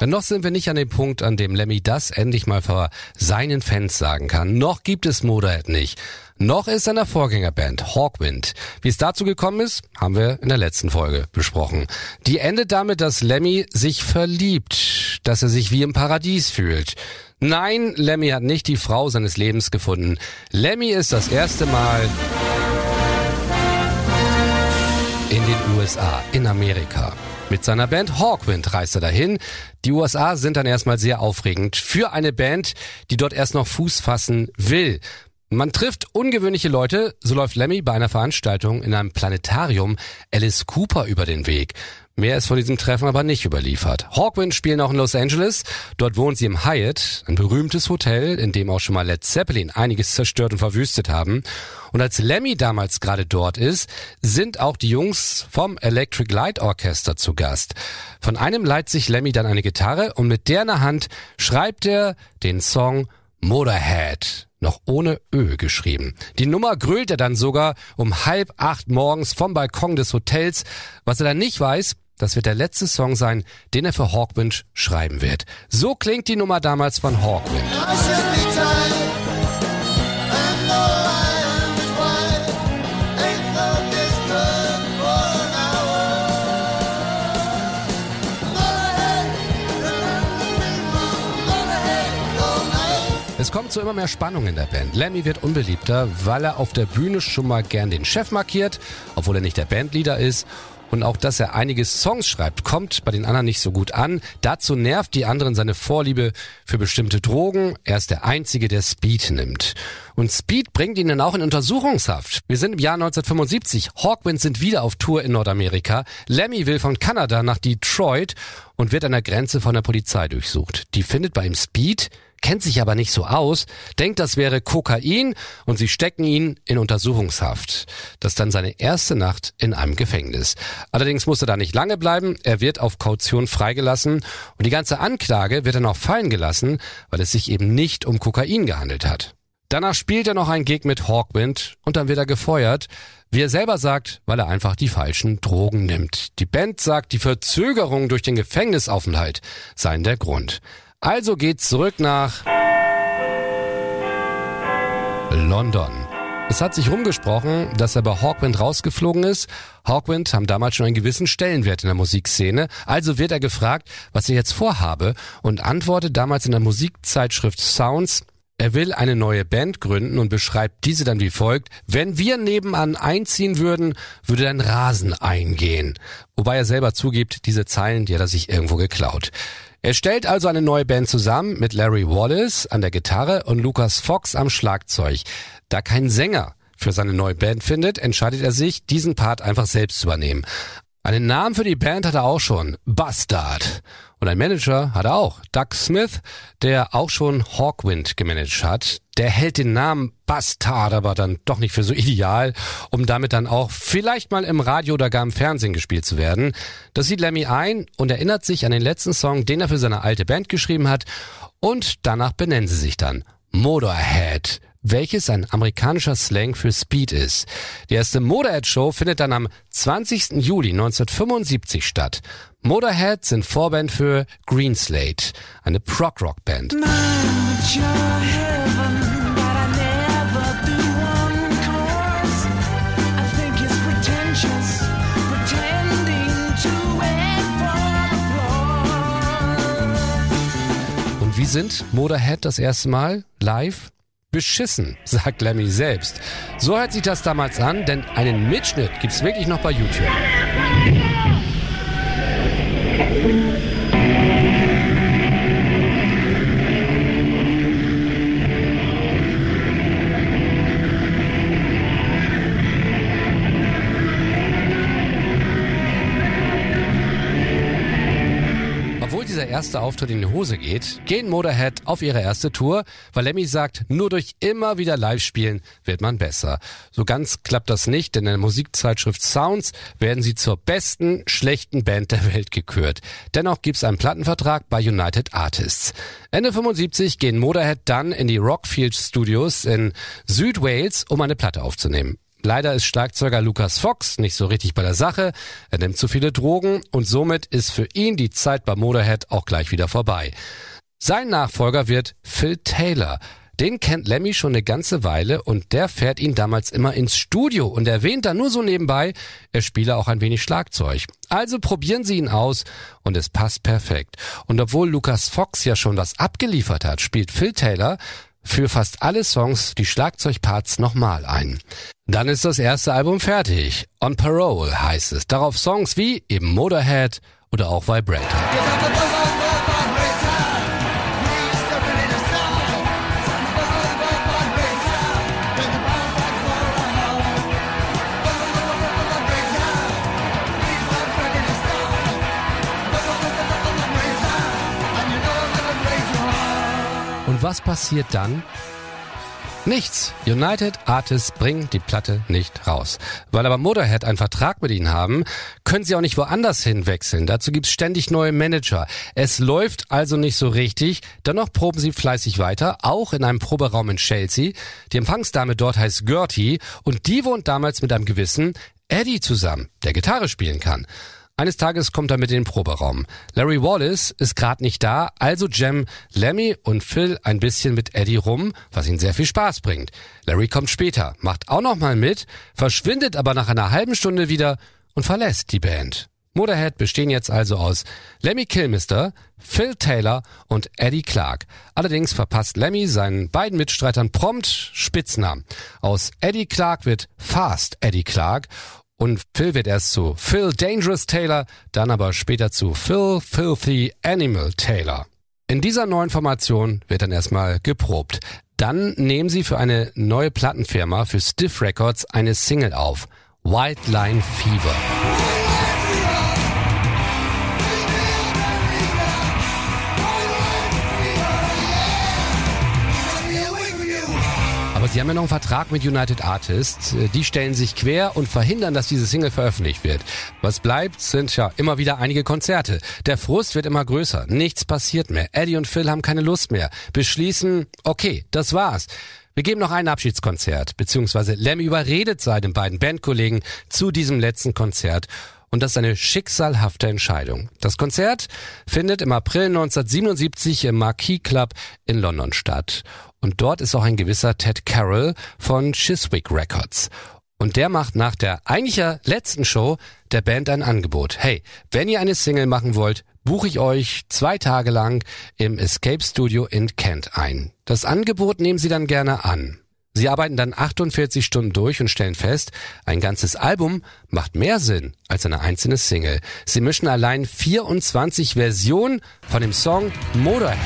Denn noch sind wir nicht an dem Punkt, an dem Lemmy das endlich mal vor seinen Fans sagen kann. Noch gibt es Motorhead nicht. Noch ist seine Vorgängerband Hawkwind. Wie es dazu gekommen ist, haben wir in der letzten Folge besprochen. Die endet damit, dass Lemmy sich verliebt, dass er sich wie im Paradies fühlt. Nein, Lemmy hat nicht die Frau seines Lebens gefunden. Lemmy ist das erste Mal in den USA, in Amerika. Mit seiner Band Hawkwind reist er dahin. Die USA sind dann erstmal sehr aufregend für eine Band, die dort erst noch Fuß fassen will. Man trifft ungewöhnliche Leute, so läuft Lemmy bei einer Veranstaltung in einem Planetarium Alice Cooper über den Weg. Mehr ist von diesem Treffen aber nicht überliefert. Hawkwind spielen auch in Los Angeles. Dort wohnt sie im Hyatt, ein berühmtes Hotel, in dem auch schon mal Led Zeppelin einiges zerstört und verwüstet haben. Und als Lemmy damals gerade dort ist, sind auch die Jungs vom Electric Light Orchester zu Gast. Von einem leiht sich Lemmy dann eine Gitarre und mit der in der Hand schreibt er den Song Motorhead noch ohne Ö geschrieben. Die Nummer grölt er dann sogar um halb acht morgens vom Balkon des Hotels. Was er dann nicht weiß, das wird der letzte Song sein, den er für Hawkwind schreiben wird. So klingt die Nummer damals von Hawkwind. Es kommt zu immer mehr Spannung in der Band. Lemmy wird unbeliebter, weil er auf der Bühne schon mal gern den Chef markiert, obwohl er nicht der Bandleader ist. Und auch, dass er einige Songs schreibt, kommt bei den anderen nicht so gut an. Dazu nervt die anderen seine Vorliebe für bestimmte Drogen. Er ist der Einzige, der Speed nimmt. Und Speed bringt ihn dann auch in Untersuchungshaft. Wir sind im Jahr 1975. Hawkwind sind wieder auf Tour in Nordamerika. Lemmy will von Kanada nach Detroit und wird an der Grenze von der Polizei durchsucht. Die findet bei ihm Speed, kennt sich aber nicht so aus, denkt, das wäre Kokain und sie stecken ihn in Untersuchungshaft. Das ist dann seine erste Nacht in einem Gefängnis. Allerdings muss er da nicht lange bleiben, er wird auf Kaution freigelassen und die ganze Anklage wird dann auch fallen gelassen, weil es sich eben nicht um Kokain gehandelt hat. Danach spielt er noch ein Gig mit Hawkwind und dann wird er gefeuert. Wie er selber sagt, weil er einfach die falschen Drogen nimmt. Die Band sagt, die Verzögerung durch den Gefängnisaufenthalt seien der Grund. Also geht's zurück nach London. Es hat sich rumgesprochen, dass er bei Hawkwind rausgeflogen ist. Hawkwind haben damals schon einen gewissen Stellenwert in der Musikszene. Also wird er gefragt, was er jetzt vorhabe und antwortet damals in der Musikzeitschrift Sounds, er will eine neue Band gründen und beschreibt diese dann wie folgt. Wenn wir nebenan einziehen würden, würde ein Rasen eingehen. Wobei er selber zugibt, diese Zeilen, die hat er sich irgendwo geklaut. Er stellt also eine neue Band zusammen mit Larry Wallace an der Gitarre und Lucas Fox am Schlagzeug. Da kein Sänger für seine neue Band findet, entscheidet er sich, diesen Part einfach selbst zu übernehmen. Einen Namen für die Band hat er auch schon, Bastard. Und ein Manager hat er auch, Doug Smith, der auch schon Hawkwind gemanagt hat. Der hält den Namen Bastard aber dann doch nicht für so ideal, um damit dann auch vielleicht mal im Radio oder gar im Fernsehen gespielt zu werden. Das sieht Lemmy ein und erinnert sich an den letzten Song, den er für seine alte Band geschrieben hat. Und danach benennen sie sich dann Motorhead welches ein amerikanischer Slang für Speed ist. Die erste Motorhead-Show findet dann am 20. Juli 1975 statt. Motorhead sind Vorband für Greenslate, eine Prog-Rock-Band. Und wie sind Motorhead das erste Mal live? Beschissen, sagt Lemmy selbst. So hört sich das damals an, denn einen Mitschnitt gibt's wirklich noch bei YouTube. Obwohl dieser erste Auftritt in die Hose geht, gehen Motorhead auf ihre erste Tour, weil Lemmy sagt, nur durch immer wieder live spielen wird man besser. So ganz klappt das nicht, denn in der Musikzeitschrift Sounds werden sie zur besten schlechten Band der Welt gekürt. Dennoch gibt's einen Plattenvertrag bei United Artists. Ende 75 gehen Motorhead dann in die Rockfield Studios in Südwales, um eine Platte aufzunehmen. Leider ist Schlagzeuger Lucas Fox nicht so richtig bei der Sache. Er nimmt zu viele Drogen und somit ist für ihn die Zeit bei Motorhead auch gleich wieder vorbei. Sein Nachfolger wird Phil Taylor. Den kennt Lemmy schon eine ganze Weile und der fährt ihn damals immer ins Studio und erwähnt dann nur so nebenbei, er spiele auch ein wenig Schlagzeug. Also probieren Sie ihn aus und es passt perfekt. Und obwohl Lucas Fox ja schon was abgeliefert hat, spielt Phil Taylor für fast alle Songs die Schlagzeugparts nochmal ein. Dann ist das erste Album fertig. On Parole heißt es. Darauf Songs wie eben Motorhead oder auch Vibrator. Was passiert dann? Nichts. United Artists bringen die Platte nicht raus. Weil aber Motorhead einen Vertrag mit ihnen haben, können sie auch nicht woanders hinwechseln. Dazu gibt's ständig neue Manager. Es läuft also nicht so richtig. Dennoch proben sie fleißig weiter, auch in einem Proberaum in Chelsea. Die Empfangsdame dort heißt Gertie und die wohnt damals mit einem gewissen Eddie zusammen, der Gitarre spielen kann. Eines Tages kommt er mit in den Proberaum. Larry Wallace ist gerade nicht da, also jam Lemmy und Phil ein bisschen mit Eddie rum, was ihnen sehr viel Spaß bringt. Larry kommt später, macht auch noch mal mit, verschwindet aber nach einer halben Stunde wieder und verlässt die Band. Motorhead bestehen jetzt also aus Lemmy Kilmister, Phil Taylor und Eddie Clark. Allerdings verpasst Lemmy seinen beiden Mitstreitern prompt Spitznamen. Aus Eddie Clark wird Fast Eddie Clark und Phil wird erst zu Phil Dangerous Taylor, dann aber später zu Phil Filthy Animal Taylor. In dieser neuen Formation wird dann erstmal geprobt. Dann nehmen sie für eine neue Plattenfirma, für Stiff Records, eine Single auf. White Line Fever. Sie haben ja noch einen Vertrag mit United Artists. Die stellen sich quer und verhindern, dass diese Single veröffentlicht wird. Was bleibt, sind ja immer wieder einige Konzerte. Der Frust wird immer größer. Nichts passiert mehr. Eddie und Phil haben keine Lust mehr. Beschließen, okay, das war's. Wir geben noch ein Abschiedskonzert, beziehungsweise Lem überredet seine beiden Bandkollegen zu diesem letzten Konzert. Und das ist eine schicksalhafte Entscheidung. Das Konzert findet im April 1977 im Marquis Club in London statt. Und dort ist auch ein gewisser Ted Carroll von Chiswick Records. Und der macht nach der eigentlich letzten Show der Band ein Angebot. Hey, wenn ihr eine Single machen wollt, buche ich euch zwei Tage lang im Escape Studio in Kent ein. Das Angebot nehmen sie dann gerne an. Sie arbeiten dann 48 Stunden durch und stellen fest, ein ganzes Album macht mehr Sinn als eine einzelne Single. Sie mischen allein 24 Versionen von dem Song Motorhead.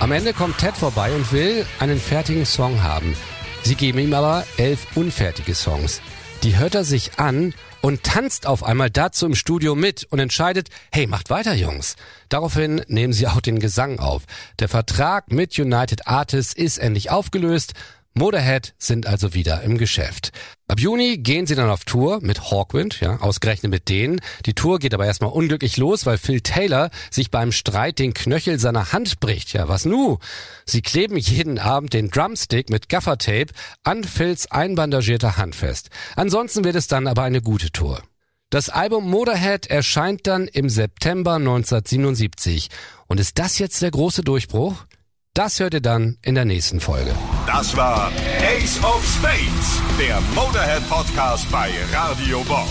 Am Ende kommt Ted vorbei und will einen fertigen Song haben. Sie geben ihm aber elf unfertige Songs. Die hört er sich an und tanzt auf einmal dazu im Studio mit und entscheidet, hey, macht weiter, Jungs. Daraufhin nehmen sie auch den Gesang auf. Der Vertrag mit United Artists ist endlich aufgelöst Motorhead sind also wieder im Geschäft. Ab Juni gehen sie dann auf Tour mit Hawkwind, ja, ausgerechnet mit denen. Die Tour geht aber erstmal unglücklich los, weil Phil Taylor sich beim Streit den Knöchel seiner Hand bricht. Ja, was nu? Sie kleben jeden Abend den Drumstick mit Gaffertape an Phils einbandagierter Hand fest. Ansonsten wird es dann aber eine gute Tour. Das Album Motorhead erscheint dann im September 1977. Und ist das jetzt der große Durchbruch? Das hört ihr dann in der nächsten Folge. Das war Ace of Spades, der Motorhead Podcast bei Radio Bob.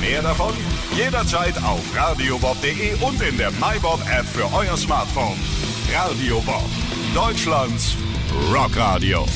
Mehr davon jederzeit auf radiobob.de und in der MyBob App für euer Smartphone. Radio Bob, Deutschlands Rockradio.